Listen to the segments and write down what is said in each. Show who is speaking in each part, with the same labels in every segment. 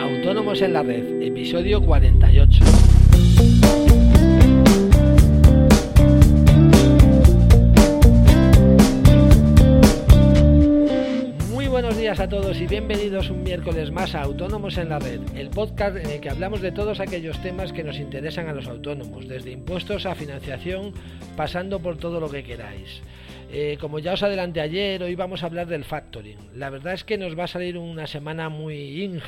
Speaker 1: Autónomos en la Red, episodio 48. Muy buenos días a todos y bienvenidos un miércoles más a Autónomos en la Red, el podcast en el que hablamos de todos aquellos temas que nos interesan a los autónomos, desde impuestos a financiación, pasando por todo lo que queráis. Eh, como ya os adelanté ayer, hoy vamos a hablar del factoring. La verdad es que nos va a salir una semana muy ing,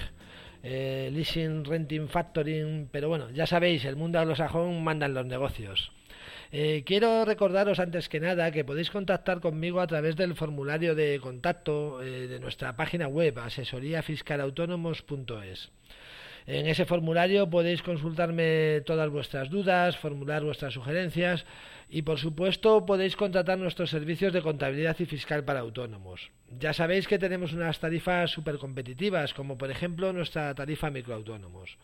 Speaker 1: eh, leasing, renting, factoring, pero bueno, ya sabéis, el mundo anglosajón manda en los negocios. Eh, quiero recordaros antes que nada que podéis contactar conmigo a través del formulario de contacto de nuestra página web asesoríafiscalautónomos.es. En ese formulario podéis consultarme todas vuestras dudas, formular vuestras sugerencias y por supuesto podéis contratar nuestros servicios de contabilidad y fiscal para autónomos. Ya sabéis que tenemos unas tarifas súper competitivas, como por ejemplo nuestra tarifa microautónomos.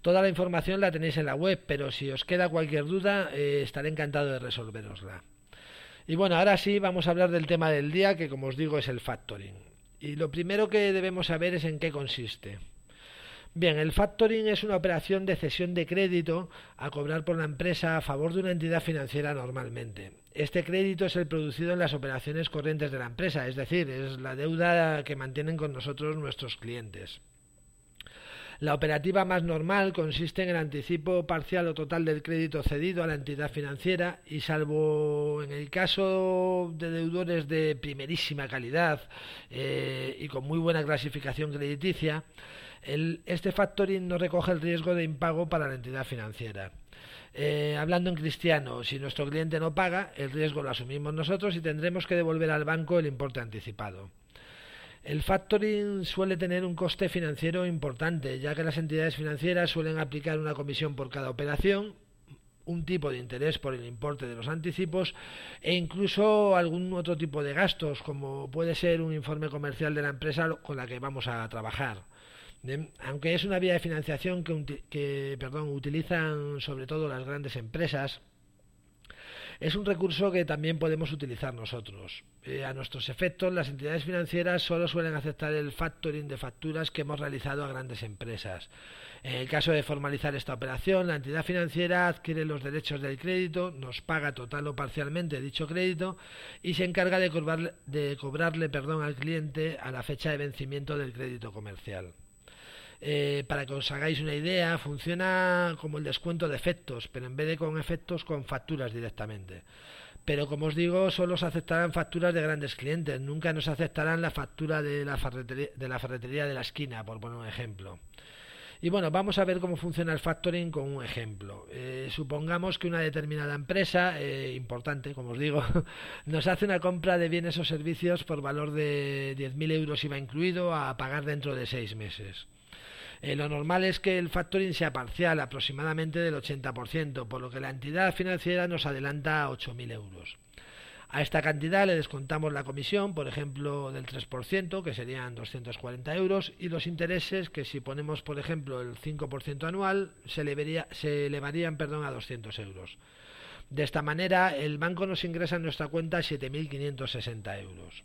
Speaker 1: Toda la información la tenéis en la web, pero si os queda cualquier duda, eh, estaré encantado de resolverosla. Y bueno, ahora sí vamos a hablar del tema del día, que como os digo es el factoring. Y lo primero que debemos saber es en qué consiste. Bien, el factoring es una operación de cesión de crédito a cobrar por la empresa a favor de una entidad financiera normalmente. Este crédito es el producido en las operaciones corrientes de la empresa, es decir, es la deuda que mantienen con nosotros nuestros clientes. La operativa más normal consiste en el anticipo parcial o total del crédito cedido a la entidad financiera y salvo en el caso de deudores de primerísima calidad eh, y con muy buena clasificación crediticia, este factoring no recoge el riesgo de impago para la entidad financiera. Eh, hablando en cristiano, si nuestro cliente no paga, el riesgo lo asumimos nosotros y tendremos que devolver al banco el importe anticipado. El factoring suele tener un coste financiero importante, ya que las entidades financieras suelen aplicar una comisión por cada operación, un tipo de interés por el importe de los anticipos e incluso algún otro tipo de gastos, como puede ser un informe comercial de la empresa con la que vamos a trabajar aunque es una vía de financiación que, perdón, utilizan sobre todo las grandes empresas, es un recurso que también podemos utilizar nosotros. Eh, a nuestros efectos, las entidades financieras solo suelen aceptar el factoring de facturas que hemos realizado a grandes empresas. En el caso de formalizar esta operación, la entidad financiera adquiere los derechos del crédito, nos paga total o parcialmente dicho crédito y se encarga de, cobrarle, de cobrarle perdón, al cliente a la fecha de vencimiento del crédito comercial. Eh, para que os hagáis una idea, funciona como el descuento de efectos, pero en vez de con efectos, con facturas directamente. Pero como os digo, solo se aceptarán facturas de grandes clientes, nunca nos aceptarán la factura de la ferretería de la, esquina, por poner un ejemplo. Y bueno, vamos a ver cómo funciona el factoring con un ejemplo. Eh, supongamos que una determinada empresa, eh, importante, como os digo, nos hace una compra de bienes o servicios por valor de 10.000 euros IVA incluido a pagar dentro de seis meses. Eh, lo normal es que el factoring sea parcial, aproximadamente del 80%, por lo que la entidad financiera nos adelanta 8.000 euros. A esta cantidad le descontamos la comisión, por ejemplo, del 3%, que serían 240 euros, y los intereses, que si ponemos, por ejemplo, el 5% anual, se, se elevarían perdón, a 200 euros. De esta manera, el banco nos ingresa en nuestra cuenta 7.560 euros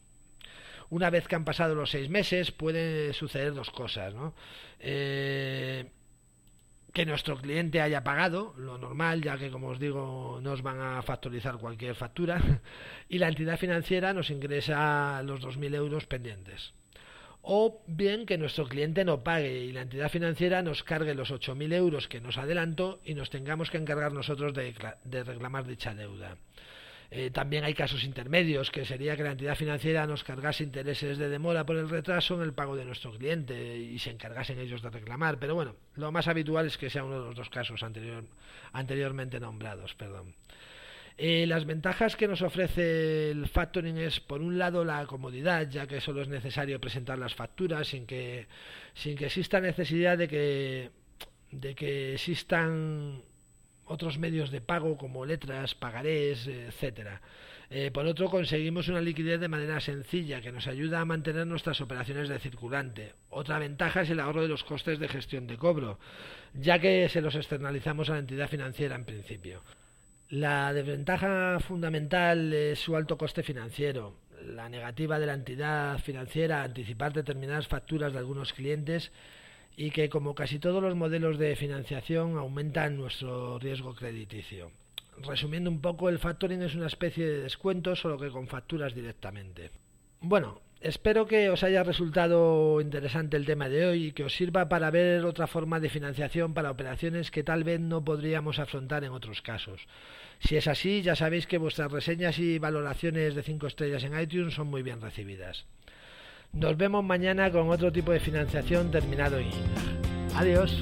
Speaker 1: una vez que han pasado los seis meses pueden suceder dos cosas, ¿no? Eh, que nuestro cliente haya pagado, lo normal, ya que como os digo, nos van a factorizar cualquier factura, y la entidad financiera nos ingresa los 2.000 euros pendientes. O bien que nuestro cliente no pague y la entidad financiera nos cargue los 8.000 euros que nos adelantó y nos tengamos que encargar nosotros de reclamar dicha deuda. Eh, también hay casos intermedios, que sería que la entidad financiera nos cargase intereses de demora por el retraso en el pago de nuestro cliente y se encargasen ellos de reclamar. Pero bueno, lo más habitual es que sea uno de los dos casos anteriormente nombrados. Perdón. Eh, las ventajas que nos ofrece el factoring es, por un lado, la comodidad, ya que solo es necesario presentar las facturas sin que, sin que exista necesidad de que, de que existan otros medios de pago como letras, pagarés, etcétera. Eh, por otro, conseguimos una liquidez de manera sencilla que nos ayuda a mantener nuestras operaciones de circulante. Otra ventaja es el ahorro de los costes de gestión de cobro, ya que se los externalizamos a la entidad financiera en principio. La desventaja fundamental es su alto coste financiero. la negativa de la entidad financiera a anticipar determinadas facturas de algunos clientes y que, como casi todos los modelos de financiación, aumentan nuestro riesgo crediticio. Resumiendo un poco, el factoring es una especie de descuento, solo que con facturas directamente. Bueno, espero que os haya resultado interesante el tema de hoy y que os sirva para ver otra forma de financiación para operaciones que tal vez no podríamos afrontar en otros casos. Si es así, ya sabéis que vuestras reseñas y valoraciones de 5 estrellas en iTunes son muy bien recibidas. Nos vemos mañana con otro tipo de financiación terminado en Adiós.